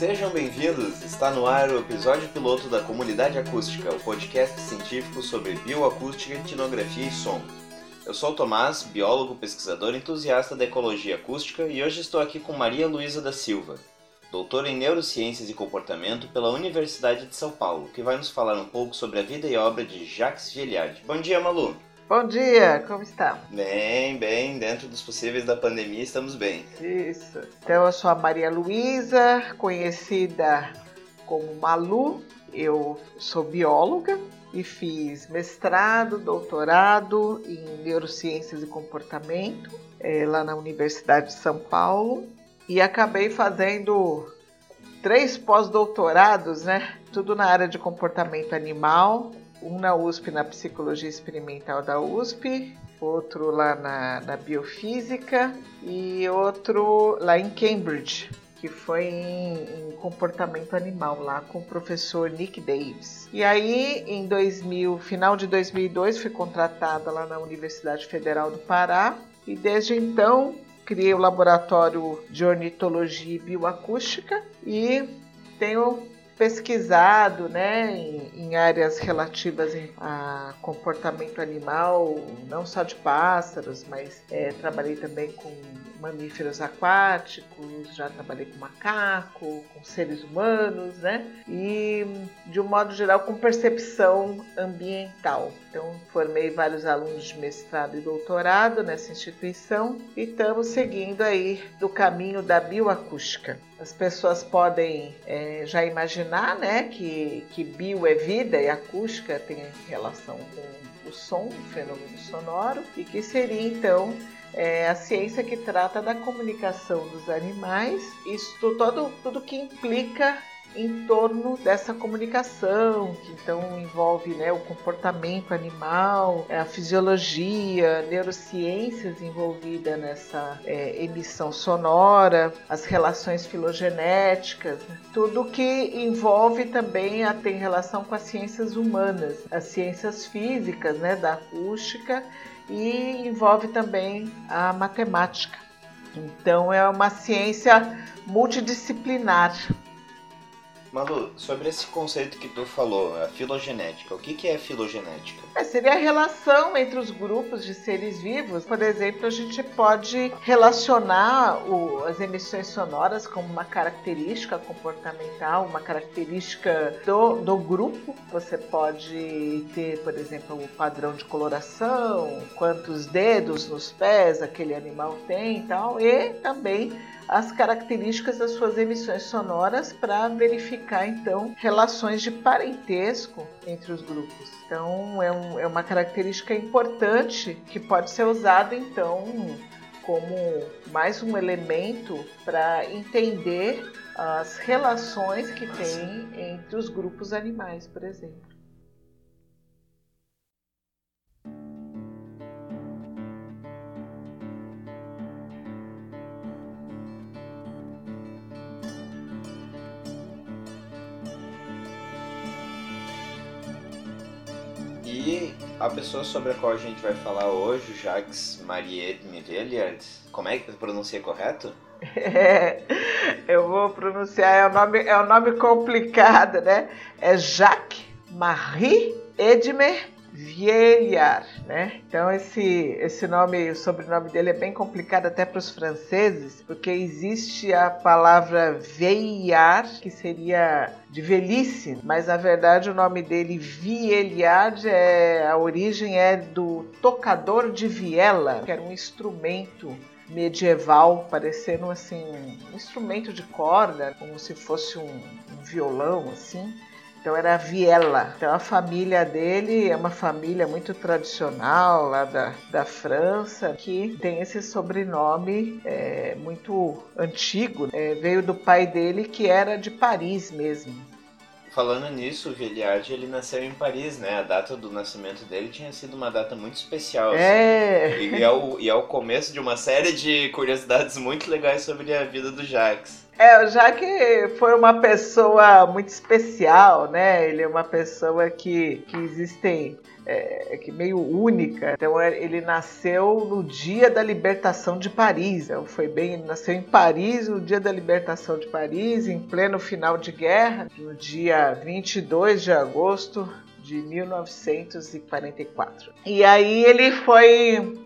Sejam bem-vindos! Está no ar o episódio piloto da Comunidade Acústica, o podcast científico sobre bioacústica, etnografia e som. Eu sou o Tomás, biólogo, pesquisador entusiasta da ecologia acústica e hoje estou aqui com Maria Luísa da Silva, doutora em Neurociências e Comportamento pela Universidade de São Paulo, que vai nos falar um pouco sobre a vida e obra de Jacques Gilliard. Bom dia, Malu! Bom dia, como está? Bem, bem, dentro dos possíveis da pandemia estamos bem. Isso. Então eu sou a Maria Luísa, conhecida como Malu. Eu sou bióloga e fiz mestrado, doutorado em neurociências e comportamento é, lá na Universidade de São Paulo e acabei fazendo três pós-doutorados, né? Tudo na área de comportamento animal um na USP, na Psicologia Experimental da USP, outro lá na, na Biofísica e outro lá em Cambridge, que foi em, em, comportamento animal lá com o professor Nick Davis. E aí, em 2000, final de 2002, fui contratada lá na Universidade Federal do Pará e desde então criei o laboratório de ornitologia e bioacústica e tenho pesquisado né, em, em áreas relativas a comportamento animal, não só de pássaros, mas é, trabalhei também com mamíferos aquáticos, já trabalhei com macaco, com seres humanos, né? E de um modo geral com percepção ambiental. Então formei vários alunos de mestrado e doutorado nessa instituição e estamos seguindo aí do caminho da bioacústica. As pessoas podem é, já imaginar, né, que, que bio é vida e acústica tem relação com o som, o fenômeno sonoro, e que seria então é a ciência que trata da comunicação dos animais, isso todo, tudo que implica em torno dessa comunicação, que então envolve né, o comportamento animal, a fisiologia, neurociências envolvida nessa é, emissão sonora, as relações filogenéticas, tudo que envolve também a, tem relação com as ciências humanas, as ciências físicas, né, da acústica e envolve também a matemática. Então é uma ciência multidisciplinar. Malu, sobre esse conceito que tu falou, a filogenética, o que, que é filogenética? É, seria a relação entre os grupos de seres vivos. Por exemplo, a gente pode relacionar o, as emissões sonoras como uma característica comportamental, uma característica do, do grupo. Você pode ter, por exemplo, o padrão de coloração, quantos dedos nos pés aquele animal tem e tal, e também as características das suas emissões sonoras para verificar então relações de parentesco entre os grupos. Então é, um, é uma característica importante que pode ser usada então como mais um elemento para entender as relações que tem entre os grupos animais, por exemplo. A pessoa sobre a qual a gente vai falar hoje, Jacques Mariette Mivelliard, como é que pronuncia correto? É, eu vou pronunciar, é um nome, é um nome complicado, né? É Jacques Marie Edmer Vieillard, né? Então esse esse nome, o sobrenome dele é bem complicado até para os franceses, porque existe a palavra Vieillard, que seria de velhice, mas na verdade o nome dele Vieillard é a origem é do tocador de viela, que era um instrumento medieval, parecendo assim um instrumento de corda, como se fosse um, um violão assim. Então era Viela. Então a família dele é uma família muito tradicional lá da, da França, que tem esse sobrenome é, muito antigo. É, veio do pai dele que era de Paris mesmo. Falando nisso, o Villiard ele nasceu em Paris, né? A data do nascimento dele tinha sido uma data muito especial. Assim. É. E, é o, e é o começo de uma série de curiosidades muito legais sobre a vida do Jacques. É, já que foi uma pessoa muito especial, né? Ele é uma pessoa que, que existem é, que meio única. Então é, ele nasceu no dia da libertação de Paris. Então, foi bem, nasceu em Paris no dia da libertação de Paris, em pleno final de guerra, no dia 22 de agosto de 1944. E aí ele foi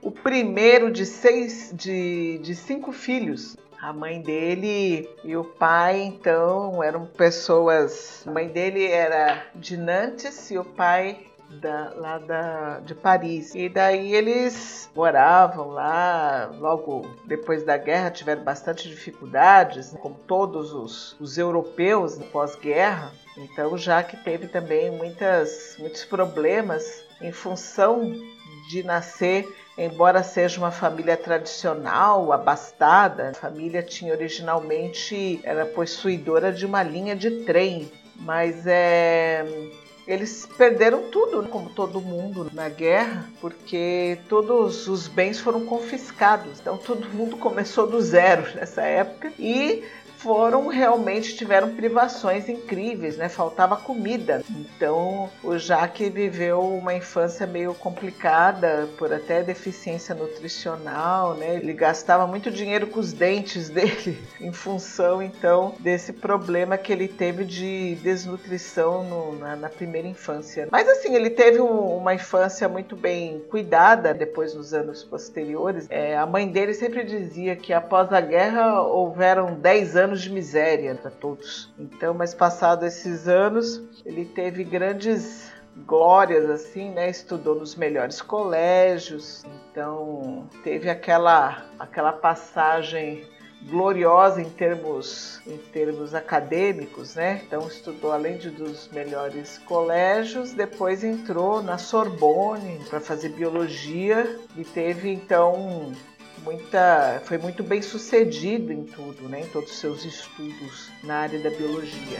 o primeiro de seis de, de cinco filhos. A mãe dele e o pai, então, eram pessoas. A mãe dele era de Nantes e o pai da, lá da, de Paris. E daí eles moravam lá, logo depois da guerra tiveram bastante dificuldades, como todos os, os europeus pós-guerra. Então, já que teve também muitas, muitos problemas em função de nascer, embora seja uma família tradicional, abastada, a família tinha originalmente era possuidora de uma linha de trem, mas é eles perderam tudo, como todo mundo na guerra, porque todos os bens foram confiscados. Então todo mundo começou do zero nessa época e foram realmente tiveram privações incríveis, né? Faltava comida. Então o Jaque viveu uma infância meio complicada por até deficiência nutricional, né? Ele gastava muito dinheiro com os dentes dele em função então desse problema que ele teve de desnutrição no, na, na, primeira infância. Mas assim ele teve um, uma infância muito bem cuidada depois nos anos posteriores. É, a mãe dele sempre dizia que após a guerra houveram 10 anos anos de miséria para todos. Então, mas passados esses anos, ele teve grandes glórias assim, né? Estudou nos melhores colégios. Então, teve aquela aquela passagem gloriosa em termos em termos acadêmicos, né? Então estudou além de dos melhores colégios, depois entrou na Sorbonne para fazer biologia e teve então muita, foi muito bem sucedido em tudo, né, em todos os seus estudos na área da biologia.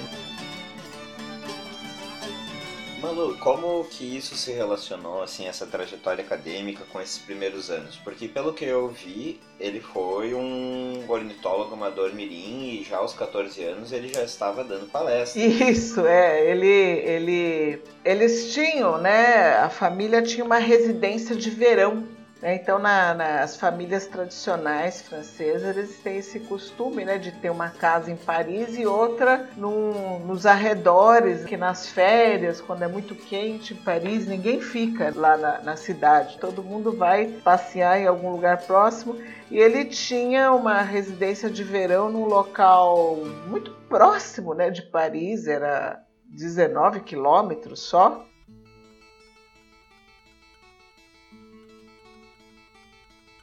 Malu, como que isso se relacionou, assim, essa trajetória acadêmica com esses primeiros anos? Porque pelo que eu vi, ele foi um ornitólogo amador mirim e já aos 14 anos ele já estava dando palestra. Isso, é, ele, ele, eles tinham, né, a família tinha uma residência de verão né? Então, na, nas famílias tradicionais francesas, eles têm esse costume né, de ter uma casa em Paris e outra no, nos arredores, que nas férias, quando é muito quente em Paris, ninguém fica lá na, na cidade. Todo mundo vai passear em algum lugar próximo. E ele tinha uma residência de verão num local muito próximo né, de Paris, era 19 quilômetros só.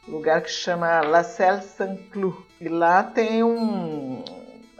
Lugar que chama La Selle Saint-Cloud. E lá tem um,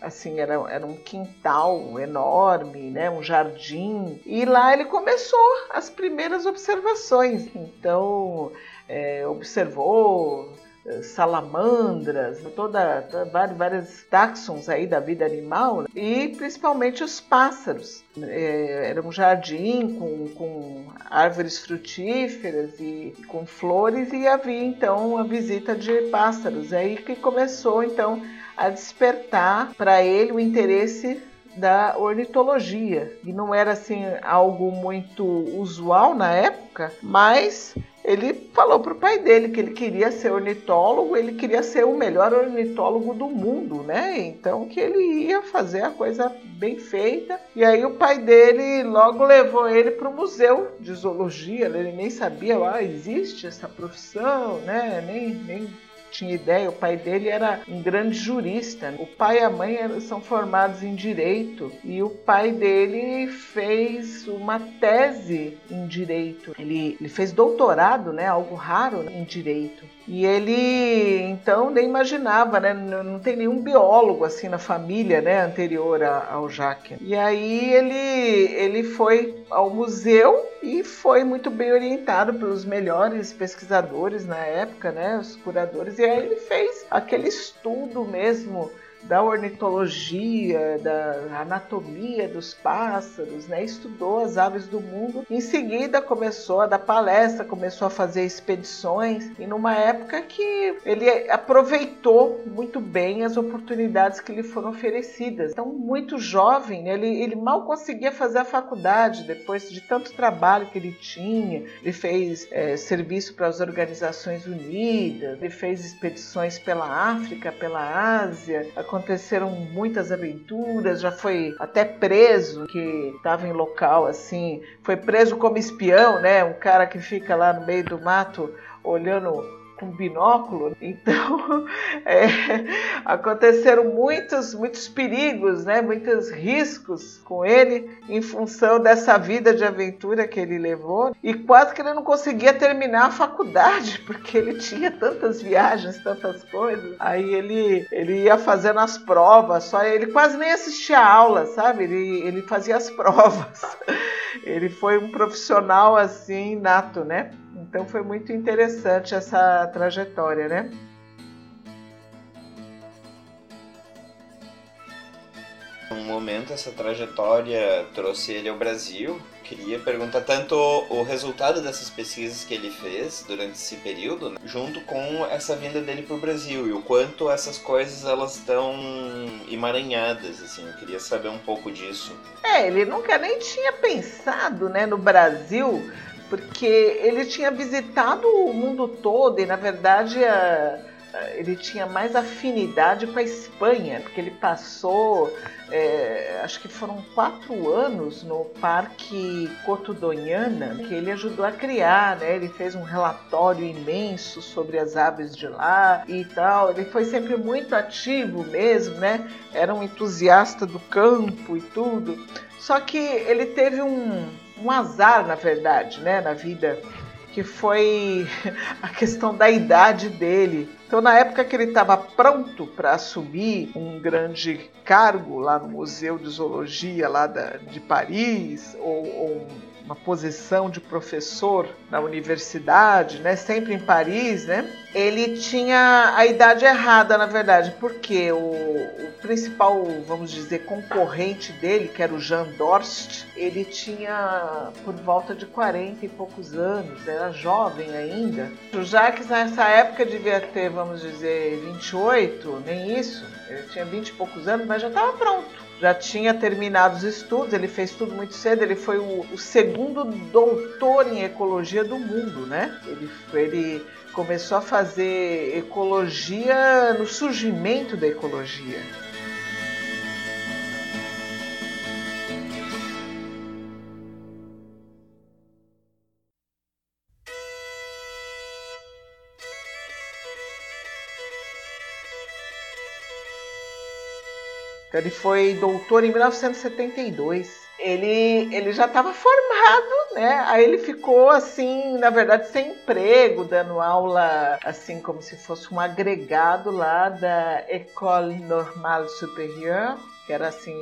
assim, era, era um quintal enorme, né, um jardim. E lá ele começou as primeiras observações. Então, é, observou salamandras, toda, toda vários, táxons aí da vida animal e principalmente os pássaros. É, era um jardim com, com árvores frutíferas e com flores e havia então a visita de pássaros. É aí que começou então a despertar para ele o interesse da ornitologia. E não era assim algo muito usual na época, mas ele falou para o pai dele que ele queria ser ornitólogo, ele queria ser o melhor ornitólogo do mundo, né? Então que ele ia fazer a coisa bem feita. E aí o pai dele logo levou ele para o museu de zoologia. Ele nem sabia, ah, existe essa profissão, né? Nem, nem tinha ideia, o pai dele era um grande jurista. O pai e a mãe são formados em direito e o pai dele fez uma tese em direito. Ele, ele fez doutorado, né, algo raro em direito. E ele então nem imaginava, né? Não tem nenhum biólogo assim na família, né, anterior ao Jacques. E aí ele ele foi ao museu e foi muito bem orientado pelos melhores pesquisadores na época, né, os curadores. E aí ele fez aquele estudo mesmo da ornitologia, da anatomia dos pássaros, né? estudou as aves do mundo. Em seguida começou a dar palestra, começou a fazer expedições e numa época que ele aproveitou muito bem as oportunidades que lhe foram oferecidas. Então, muito jovem, né? ele, ele mal conseguia fazer a faculdade depois de tanto trabalho que ele tinha. Ele fez é, serviço para as Organizações Unidas, ele fez expedições pela África, pela Ásia aconteceram muitas aventuras, já foi até preso, que estava em local assim, foi preso como espião, né? Um cara que fica lá no meio do mato olhando com binóculo. Então, é, aconteceram muitos, muitos perigos, né? muitos riscos com ele em função dessa vida de aventura que ele levou. E quase que ele não conseguia terminar a faculdade, porque ele tinha tantas viagens, tantas coisas. Aí ele, ele ia fazendo as provas, só ele quase nem assistia a aula, sabe? Ele, ele fazia as provas. Ele foi um profissional assim nato, né? Então foi muito interessante essa trajetória, né? Um momento essa trajetória trouxe ele ao Brasil. Queria perguntar tanto o resultado dessas pesquisas que ele fez durante esse período, né, junto com essa vinda dele para o Brasil e o quanto essas coisas elas estão emaranhadas. Assim, eu queria saber um pouco disso. É, ele nunca nem tinha pensado, né, no Brasil porque ele tinha visitado o mundo todo e, na verdade, a, a, ele tinha mais afinidade com a Espanha, porque ele passou, é, acho que foram quatro anos no Parque Cotudonhana, que ele ajudou a criar, né? Ele fez um relatório imenso sobre as aves de lá e tal. Ele foi sempre muito ativo mesmo, né? Era um entusiasta do campo e tudo. Só que ele teve um um azar, na verdade, né, na vida, que foi a questão da idade dele. Então, na época que ele estava pronto para assumir um grande cargo lá no Museu de Zoologia lá da, de Paris, ou, ou uma posição de professor na universidade, né, sempre em Paris, né, ele tinha a idade errada, na verdade, porque o, o principal, vamos dizer, concorrente dele, que era o Jean Dorst, ele tinha por volta de 40 e poucos anos, era jovem ainda. O Jacques nessa época devia ter, vamos dizer, 28, nem isso, ele tinha 20 e poucos anos, mas já estava pronto já tinha terminado os estudos, ele fez tudo muito cedo, ele foi o, o segundo doutor em ecologia do mundo, né? Ele, ele começou a fazer ecologia no surgimento da ecologia. Então, ele foi doutor em 1972. Ele, ele já estava formado, né? Aí ele ficou assim, na verdade, sem emprego, dando aula assim como se fosse um agregado lá da École Normale Supérieure, que era assim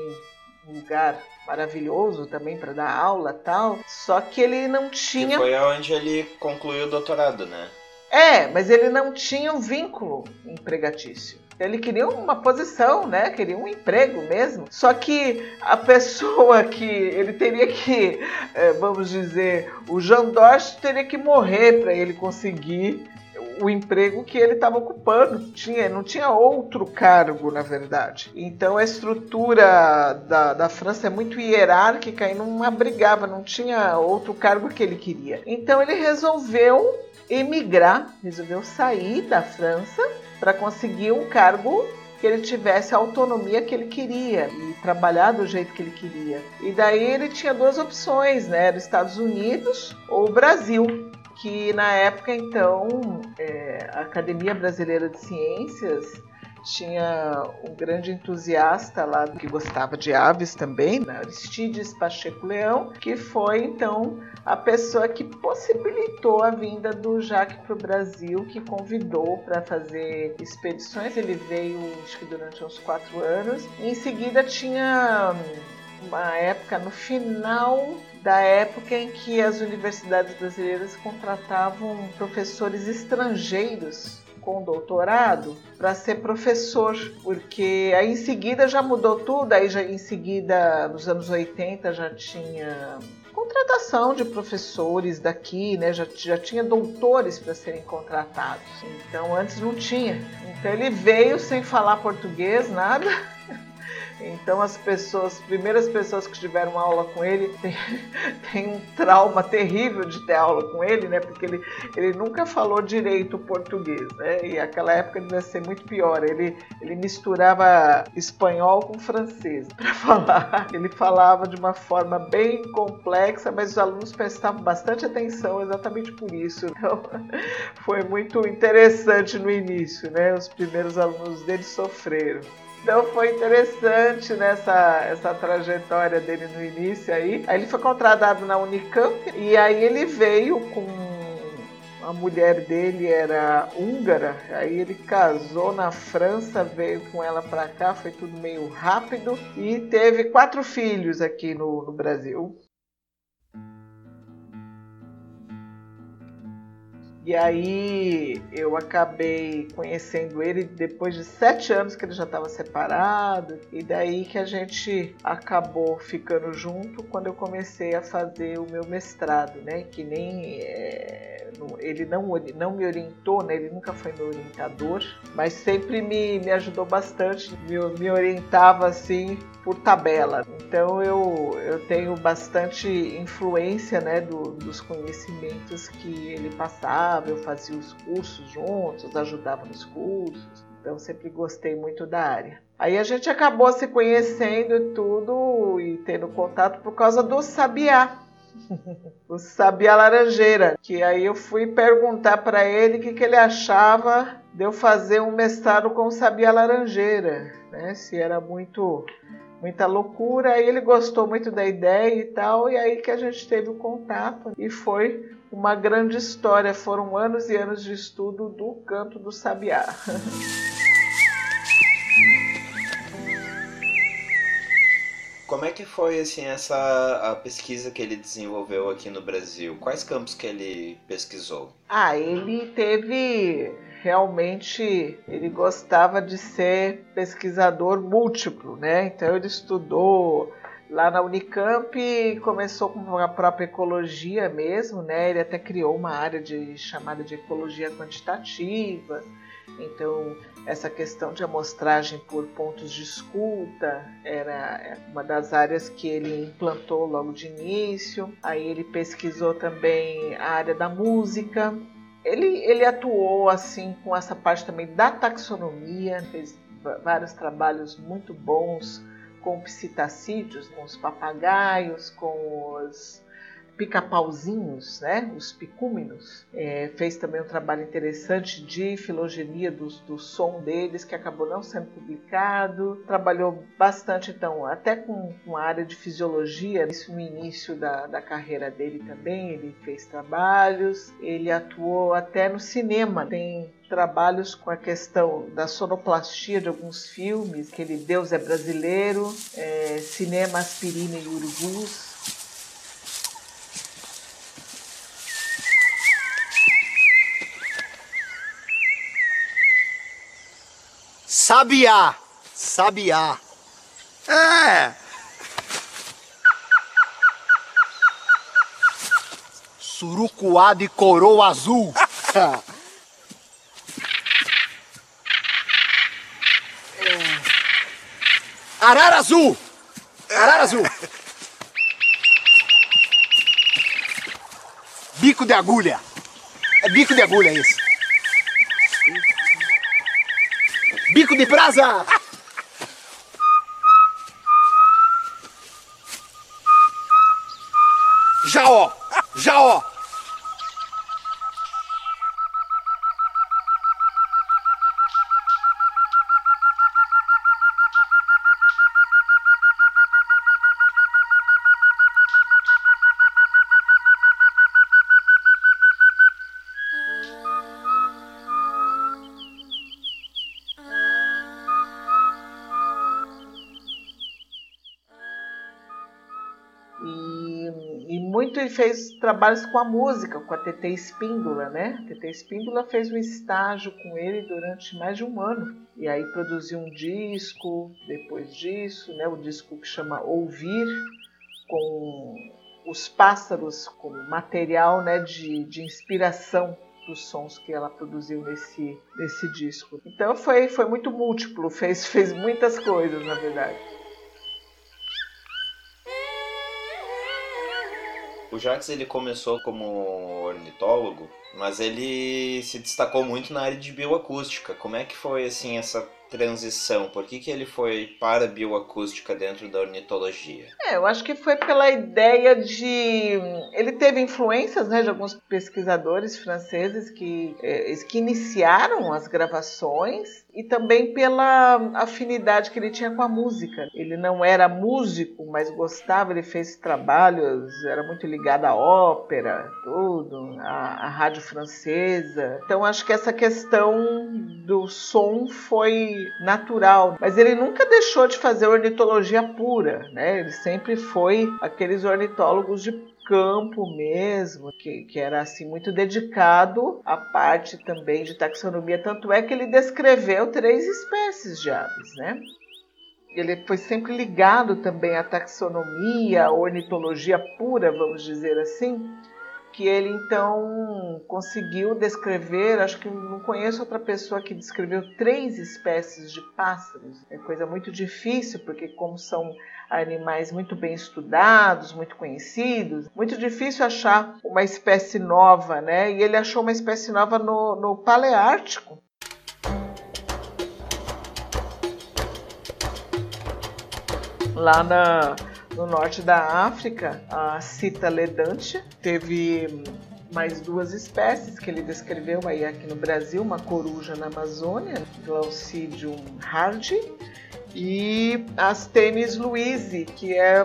um lugar maravilhoso também para dar aula tal. Só que ele não tinha. Que foi onde ele concluiu o doutorado, né? É, mas ele não tinha um vínculo empregatício. Ele queria uma posição, né? Queria um emprego mesmo. Só que a pessoa que ele teria que, é, vamos dizer, o Jean Dorst teria que morrer para ele conseguir o emprego que ele estava ocupando. Tinha, não tinha outro cargo, na verdade. Então a estrutura da, da França é muito hierárquica e não abrigava, não tinha outro cargo que ele queria. Então ele resolveu emigrar, resolveu sair da França para conseguir um cargo que ele tivesse a autonomia que ele queria e trabalhar do jeito que ele queria. E daí ele tinha duas opções, né? Era Estados Unidos ou Brasil, que na época então é, a Academia Brasileira de Ciências tinha um grande entusiasta lá que gostava de aves também, né? Aristides Pacheco Leão, que foi então a pessoa que possibilitou a vinda do Jacques para o Brasil, que convidou para fazer expedições. Ele veio, acho que durante uns quatro anos. Em seguida tinha uma época no final da época em que as universidades brasileiras contratavam professores estrangeiros com doutorado para ser professor, porque aí em seguida já mudou tudo, aí já em seguida, nos anos 80, já tinha contratação de professores daqui, né? Já, já tinha doutores para serem contratados. Então antes não tinha. Então ele veio sem falar português, nada. Então as pessoas, as primeiras pessoas que tiveram aula com ele tem, tem, um trauma terrível de ter aula com ele, né? Porque ele, ele nunca falou direito o português, né? E aquela época devia ser muito pior. Ele, ele misturava espanhol com francês para falar. Ele falava de uma forma bem complexa, mas os alunos prestavam bastante atenção exatamente por isso. Então foi muito interessante no início, né? Os primeiros alunos dele sofreram. Então foi interessante nessa essa trajetória dele no início aí. Aí ele foi contratado na Unicamp e aí ele veio com a mulher dele era húngara, aí ele casou na França, veio com ela para cá, foi tudo meio rápido e teve quatro filhos aqui no, no Brasil. E aí eu acabei conhecendo ele depois de sete anos que ele já estava separado. E daí que a gente acabou ficando junto quando eu comecei a fazer o meu mestrado, né? Que nem é, ele não, não me orientou, né? Ele nunca foi meu orientador, mas sempre me, me ajudou bastante, me, me orientava assim por tabela. Então eu, eu tenho bastante influência né, do, dos conhecimentos que ele passava, eu fazia os cursos juntos, ajudava nos cursos. Então sempre gostei muito da área. Aí a gente acabou se conhecendo e tudo e tendo contato por causa do sabiá. o sabiá laranjeira, que aí eu fui perguntar para ele o que, que ele achava de eu fazer um mestrado com sabiá laranjeira, né? Se era muito muita loucura. Aí ele gostou muito da ideia e tal, e aí que a gente teve o contato e foi uma grande história. Foram anos e anos de estudo do canto do sabiá. Como é que foi assim essa a pesquisa que ele desenvolveu aqui no Brasil? Quais campos que ele pesquisou? Ah, ele teve realmente ele gostava de ser pesquisador múltiplo, né? Então ele estudou lá na Unicamp começou com a própria ecologia mesmo, né? Ele até criou uma área de chamada de ecologia quantitativa. Então, essa questão de amostragem por pontos de escuta era uma das áreas que ele implantou logo de início. Aí ele pesquisou também a área da música, ele, ele atuou assim com essa parte também da taxonomia, fez vários trabalhos muito bons com psitacídeos, com os papagaios, com os pica-pauzinhos, né? os picúminos. É, fez também um trabalho interessante de filogenia do, do som deles, que acabou não sendo publicado. Trabalhou bastante, então, até com, com a área de fisiologia, isso no início da, da carreira dele também, ele fez trabalhos. Ele atuou até no cinema, tem trabalhos com a questão da sonoplastia de alguns filmes, aquele Deus é Brasileiro, é, Cinema Aspirina e Urubus, Sabiá. Sabiá. É. Surucuá de coroa azul. Arara azul. Arara azul. Bico de agulha. É bico de agulha esse. Bico de brasa! Jaó! Jaó! Muito e fez trabalhos com a música, com a TT Espíndola, né? A TT Espíndola fez um estágio com ele durante mais de um ano. E aí produziu um disco depois disso, né? O disco que chama Ouvir, com os pássaros como material né, de, de inspiração dos sons que ela produziu nesse, nesse disco. Então foi, foi muito múltiplo, fez, fez muitas coisas, na verdade. O Jacques ele começou como ornitólogo, mas ele se destacou muito na área de bioacústica. Como é que foi assim essa transição? Por que, que ele foi para a bioacústica dentro da ornitologia? É, eu acho que foi pela ideia de. Ele teve influências né, de alguns pesquisadores franceses que, é, que iniciaram as gravações e também pela afinidade que ele tinha com a música. Ele não era músico, mas gostava, ele fez trabalhos, era muito ligado à ópera, tudo, à, à rádio francesa. Então acho que essa questão do som foi natural, mas ele nunca deixou de fazer ornitologia pura, né? Ele sempre foi aqueles ornitólogos de campo mesmo, que, que era assim muito dedicado à parte também de taxonomia, tanto é que ele descreveu três espécies de aves, né? Ele foi sempre ligado também à taxonomia, à ornitologia pura, vamos dizer assim, que ele então conseguiu descrever, acho que não conheço outra pessoa que descreveu três espécies de pássaros. É coisa muito difícil, porque como são animais muito bem estudados, muito conhecidos, muito difícil achar uma espécie nova, né? E ele achou uma espécie nova no, no Paleártico. Lá na, no norte da África, a Cita ledante teve mais duas espécies que ele descreveu aí aqui no Brasil, uma coruja na Amazônia, Glaucidium hardi, e as tênis Louise, que é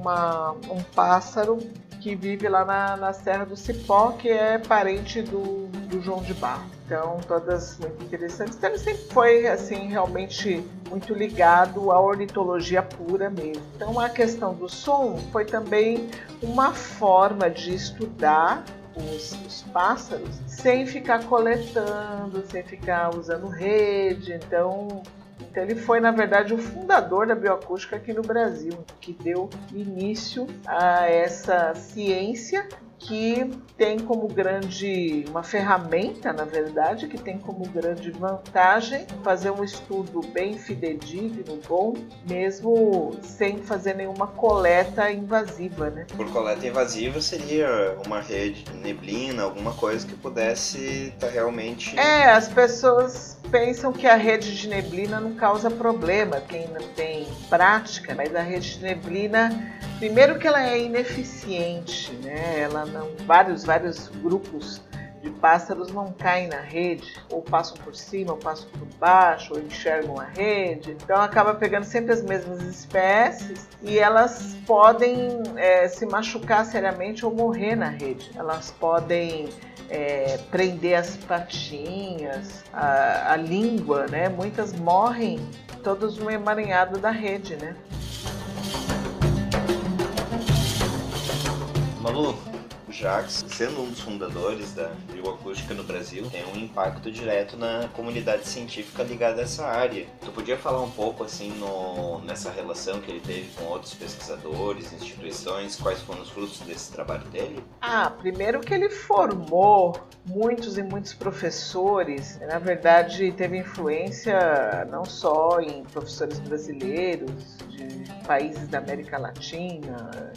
uma, um pássaro que vive lá na, na Serra do Cipó, que é parente do, do João de Barro. Então, todas muito interessantes. Então, ele sempre foi, assim, realmente muito ligado à ornitologia pura mesmo. Então, a questão do som foi também uma forma de estudar os, os, pássaros sem ficar coletando, sem ficar usando rede. Então, então ele foi, na verdade, o fundador da bioacústica aqui no Brasil, que deu início a essa ciência que tem como grande, uma ferramenta, na verdade, que tem como grande vantagem fazer um estudo bem fidedigno, bom, mesmo sem fazer nenhuma coleta invasiva, né? Por coleta invasiva seria uma rede de neblina, alguma coisa que pudesse estar tá realmente... É, as pessoas pensam que a rede de neblina não causa problema, quem não tem prática, mas a rede de neblina, primeiro que ela é ineficiente, né? Ela não, vários, vários grupos de pássaros não caem na rede, ou passam por cima, ou passam por baixo, ou enxergam a rede. Então acaba pegando sempre as mesmas espécies e elas podem é, se machucar seriamente ou morrer na rede. Elas podem é, prender as patinhas, a, a língua, né? Muitas morrem todos no emaranhado da rede, né? Malu, Jacques, sendo um dos fundadores da bioacústica no Brasil, tem um impacto direto na comunidade científica ligada a essa área. Tu podia falar um pouco assim no, nessa relação que ele teve com outros pesquisadores, instituições, quais foram os frutos desse trabalho dele? Ah, primeiro que ele formou muitos e muitos professores. Na verdade, teve influência não só em professores brasileiros, de países da América Latina,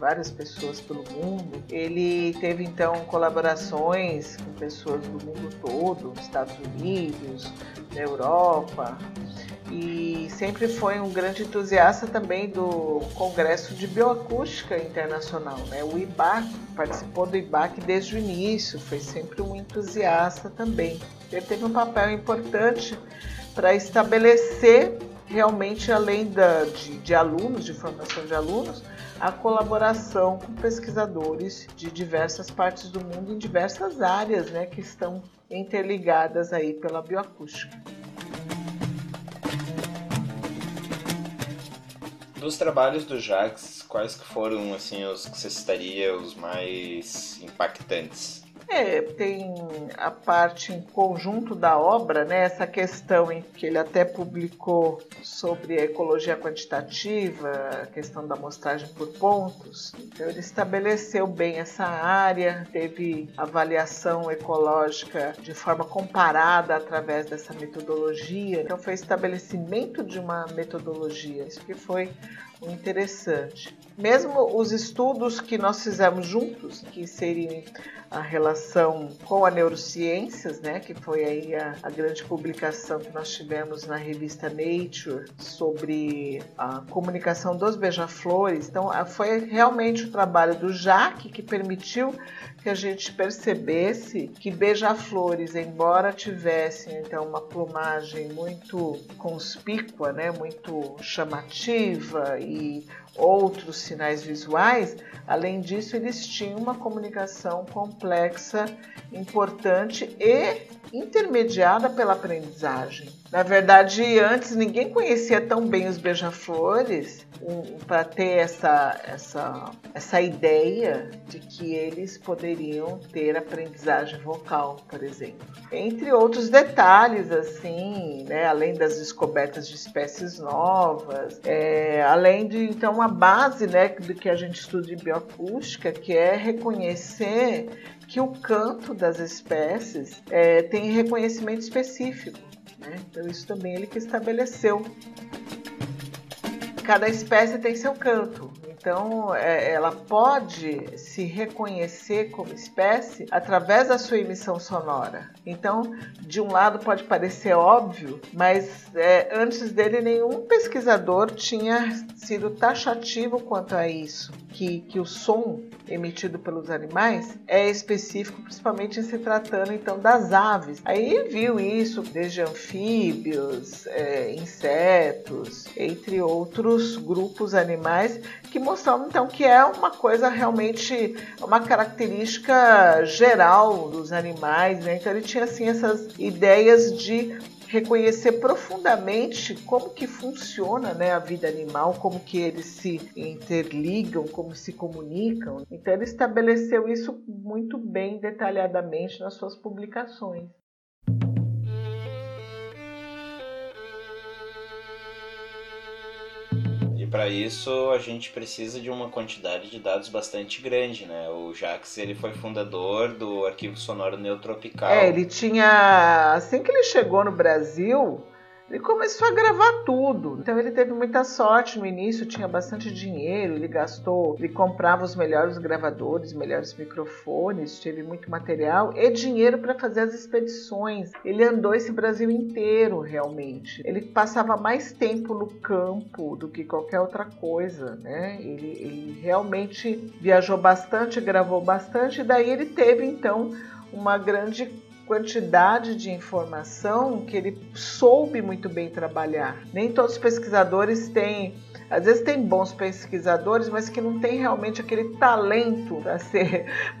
várias pessoas pelo mundo. Ele teve então colaborações com pessoas do mundo todo, Estados Unidos, na Europa, e sempre foi um grande entusiasta também do Congresso de Bioacústica Internacional, né? O IBAC, participou do IBAC desde o início, foi sempre um entusiasta também. Ele teve um papel importante para estabelecer realmente, além da, de, de alunos, de formação de alunos, a colaboração com pesquisadores de diversas partes do mundo em diversas áreas né, que estão interligadas aí pela bioacústica. Dos trabalhos do Jacques, quais que foram assim os que você citaria os mais impactantes? É, tem a parte em conjunto da obra, né? Essa questão em que ele até publicou sobre a ecologia quantitativa, a questão da amostragem por pontos. Então ele estabeleceu bem essa área, teve avaliação ecológica de forma comparada através dessa metodologia. Então foi estabelecimento de uma metodologia. Isso que foi o interessante. Mesmo os estudos que nós fizemos juntos, que seriam a relação com a neurociências, né, que foi aí a, a, grande publicação que nós tivemos na revista Nature sobre a comunicação dos beija-flores. Então, foi realmente o trabalho do Jacques que permitiu que a gente percebesse que beija-flores, embora tivessem então uma plumagem muito conspícua, né, muito chamativa e outros sinais visuais, além disso, eles tinham uma comunicação complexa, importante e intermediada pela aprendizagem. Na verdade, antes ninguém conhecia tão bem os beija-flores um, para ter essa, essa, essa ideia de que eles poderiam ter aprendizagem vocal, por exemplo. Entre outros detalhes, assim, né, além das descobertas de espécies novas, é, além de então uma base né, do que a gente estuda em bioacústica, que é reconhecer que o canto das espécies é, tem reconhecimento específico. Né? Então, isso também ele que estabeleceu. Cada espécie tem seu canto. Então, é, ela pode se reconhecer como espécie através da sua emissão sonora. Então, de um lado pode parecer óbvio, mas é, antes dele nenhum pesquisador tinha sido taxativo quanto a isso, que, que o som emitido pelos animais é específico, principalmente em se tratando então das aves. Aí viu isso desde anfíbios, é, insetos, entre outros grupos animais que mostrando então que é uma coisa realmente uma característica geral dos animais, né? Então ele tinha assim essas ideias de reconhecer profundamente como que funciona né, a vida animal, como que eles se interligam, como se comunicam. Então ele estabeleceu isso muito bem detalhadamente nas suas publicações. Para isso a gente precisa de uma quantidade de dados bastante grande, né? O Jax ele foi fundador do Arquivo Sonoro Neotropical. É, ele tinha assim que ele chegou no Brasil, ele começou a gravar tudo. Então ele teve muita sorte no início, tinha bastante dinheiro, ele gastou, ele comprava os melhores gravadores, melhores microfones, teve muito material e dinheiro para fazer as expedições. Ele andou esse Brasil inteiro, realmente. Ele passava mais tempo no campo do que qualquer outra coisa, né? Ele, ele realmente viajou bastante, gravou bastante, e daí ele teve então uma grande quantidade de informação que ele soube muito bem trabalhar. Nem todos os pesquisadores têm, às vezes tem bons pesquisadores, mas que não tem realmente aquele talento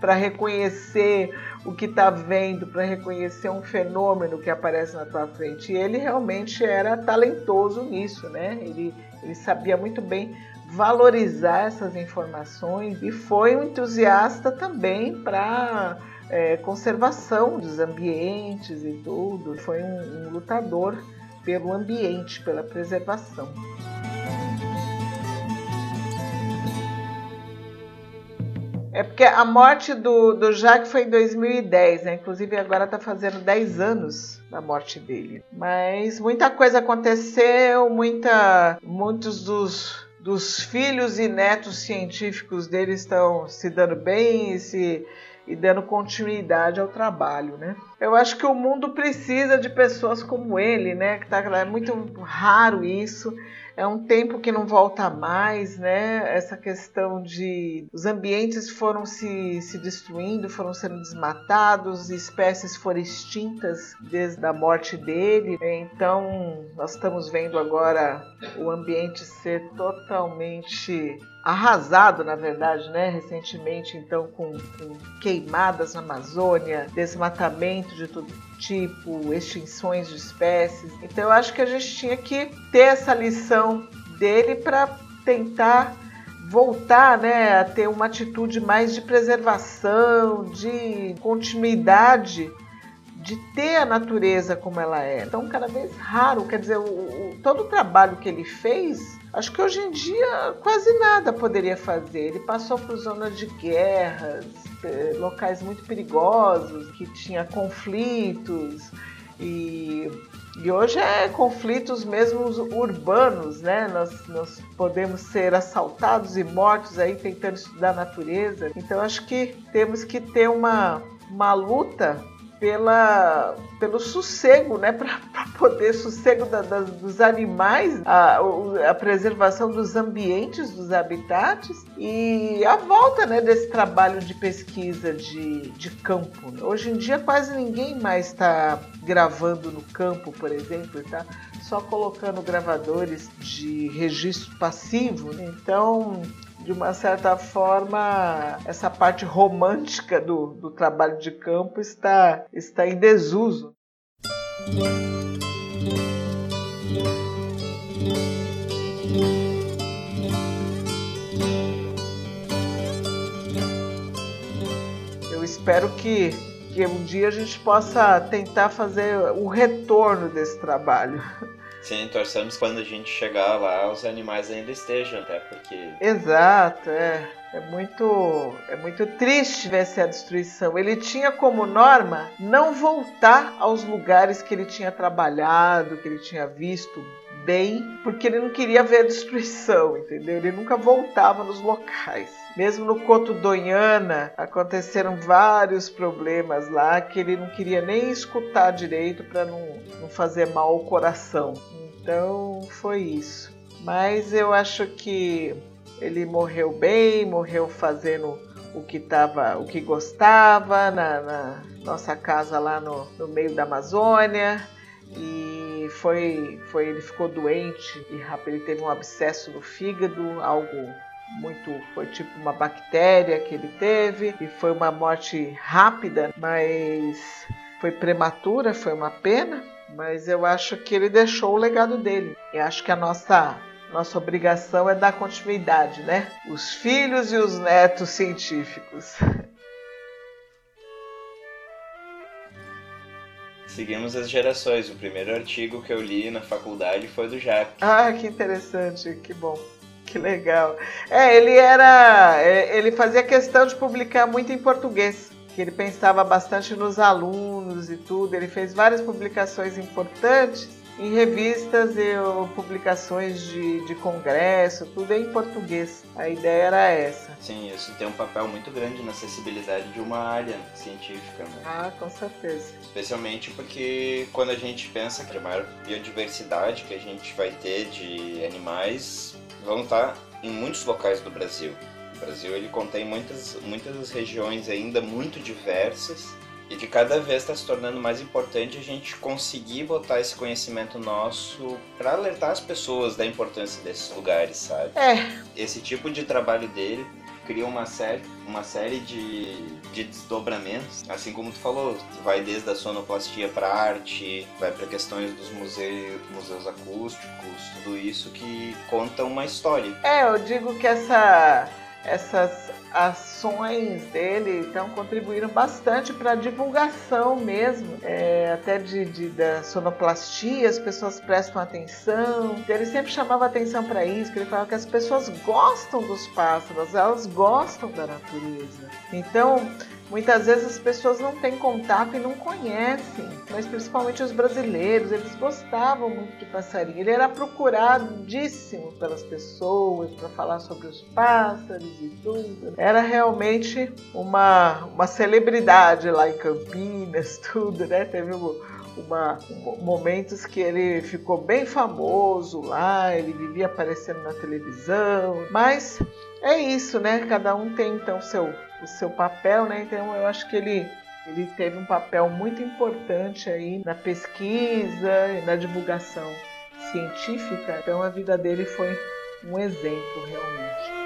para reconhecer o que está vendo, para reconhecer um fenômeno que aparece na tua frente. E ele realmente era talentoso nisso, né? Ele, ele sabia muito bem valorizar essas informações e foi um entusiasta também para é, conservação dos ambientes e tudo. Foi um, um lutador pelo ambiente, pela preservação. É porque a morte do, do Jacques foi em 2010, né? Inclusive agora está fazendo 10 anos da morte dele. Mas muita coisa aconteceu, muita, muitos dos, dos filhos e netos científicos dele estão se dando bem e se e dando continuidade ao trabalho, né? Eu acho que o mundo precisa de pessoas como ele, né? Que tá, é muito raro isso é um tempo que não volta mais, né? Essa questão de os ambientes foram se, se destruindo, foram sendo desmatados, espécies foram extintas desde a morte dele. Então, nós estamos vendo agora o ambiente ser totalmente arrasado, na verdade, né? Recentemente, então, com, com queimadas na Amazônia, desmatamento de todo tipo, extinções de espécies. Então, eu acho que a gente tinha que ter essa lição dele para tentar voltar né, a ter uma atitude mais de preservação, de continuidade, de ter a natureza como ela é. Então, cada vez raro, quer dizer, o, o, todo o trabalho que ele fez, acho que hoje em dia quase nada poderia fazer. Ele passou por zonas de guerras, eh, locais muito perigosos, que tinha conflitos e e hoje é conflitos mesmo urbanos, né? Nós, nós podemos ser assaltados e mortos aí tentando estudar a natureza. Então acho que temos que ter uma, uma luta pela, pelo sossego, né? Para poder sossego da, da, dos animais, a, a, preservação dos ambientes, dos habitats e a volta né, desse trabalho de pesquisa de, de campo. Hoje em dia quase ninguém mais está gravando no campo, por exemplo, tá? Só colocando gravadores de registro passivo. Né? Então de uma certa forma, essa parte romântica do, do trabalho de campo está, está em desuso. Eu espero que, que um dia a gente possa tentar fazer o retorno desse trabalho. Sim, torcemos quando a gente chegar lá os animais ainda estejam, até porque. Exato, é. É muito, é muito triste ver essa destruição. Ele tinha como norma não voltar aos lugares que ele tinha trabalhado, que ele tinha visto bem, porque ele não queria ver a destruição, entendeu? Ele nunca voltava nos locais. Mesmo no Coto Donhana aconteceram vários problemas lá que ele não queria nem escutar direito para não, não fazer mal ao coração. Então foi isso. Mas eu acho que ele morreu bem, morreu fazendo o que tava, o que gostava na, na nossa casa lá no, no meio da Amazônia e foi, foi ele ficou doente e ele teve um abscesso no fígado, algo muito foi tipo uma bactéria que ele teve e foi uma morte rápida, mas foi prematura, foi uma pena, mas eu acho que ele deixou o legado dele. E acho que a nossa nossa obrigação é dar continuidade, né? Os filhos e os netos científicos. Seguimos as gerações. O primeiro artigo que eu li na faculdade foi do Jacques. Ah, que interessante, que bom. Que legal. É, ele era. É, ele fazia questão de publicar muito em português. Que ele pensava bastante nos alunos e tudo. Ele fez várias publicações importantes em revistas e publicações de, de congresso, tudo em português. A ideia era essa. Sim, isso tem um papel muito grande na acessibilidade de uma área científica. Né? Ah, com certeza. Especialmente porque quando a gente pensa que a maior biodiversidade que a gente vai ter de animais vão estar em muitos locais do Brasil. O Brasil ele contém muitas, muitas regiões ainda muito diversas e que cada vez está se tornando mais importante a gente conseguir botar esse conhecimento nosso para alertar as pessoas da importância desses lugares, sabe? É. Esse tipo de trabalho dele cria uma série, uma série de, de desdobramentos, assim como tu falou, vai desde a sonoplastia para arte, vai para questões dos museus, museus acústicos, tudo isso que conta uma história. É, eu digo que essa essas ações dele então contribuíram bastante para a divulgação mesmo, é, até de, de, da sonoplastia, as pessoas prestam atenção. Ele sempre chamava atenção para isso, que ele falava que as pessoas gostam dos pássaros, elas gostam da natureza. Então, Muitas vezes as pessoas não têm contato e não conhecem, mas principalmente os brasileiros, eles gostavam muito de passarinho. Ele era procuradíssimo pelas pessoas para falar sobre os pássaros e tudo. Era realmente uma, uma celebridade lá em Campinas, tudo, né? Teve uma, momentos que ele ficou bem famoso lá, ele vivia aparecendo na televisão, mas é isso, né? Cada um tem então seu o seu papel, né? Então eu acho que ele ele teve um papel muito importante aí na pesquisa e na divulgação científica. Então a vida dele foi um exemplo realmente.